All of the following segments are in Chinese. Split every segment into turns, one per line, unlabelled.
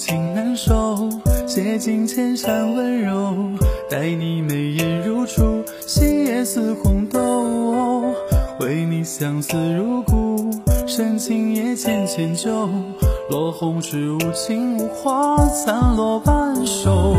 情难收，写尽千山温柔，待你眉眼如初，心也似红豆。为你相思如故，深情也浅浅旧。落红时无情无花，散落半首。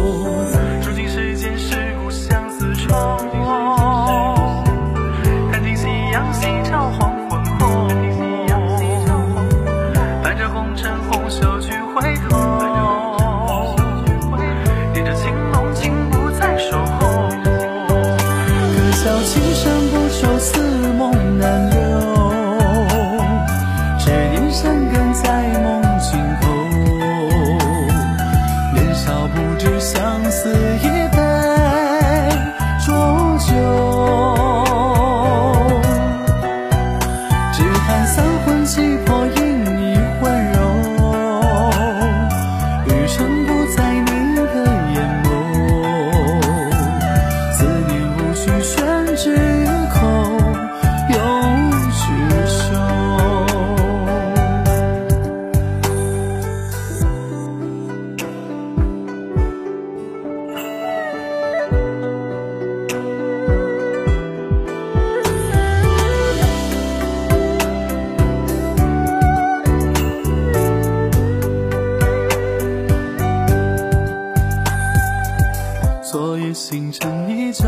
星辰依旧，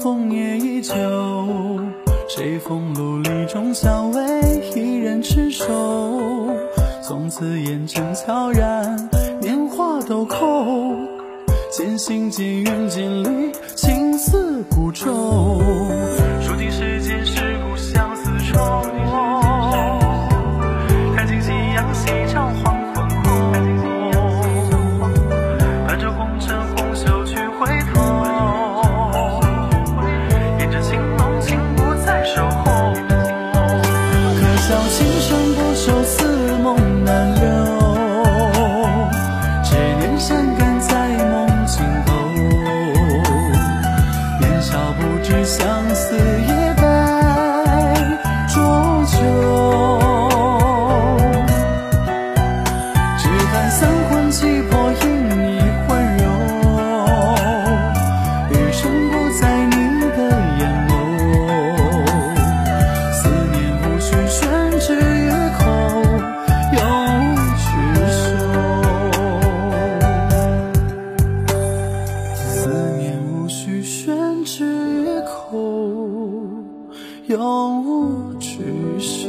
枫叶依旧。谁风露里中相偎，一人执手。从此烟尘悄然，年华都空。渐行渐远渐离，三魂七魄因你温柔，余生不在你的眼眸。思念无需宣之于口，永执手。思念无需宣之于口，永无执手。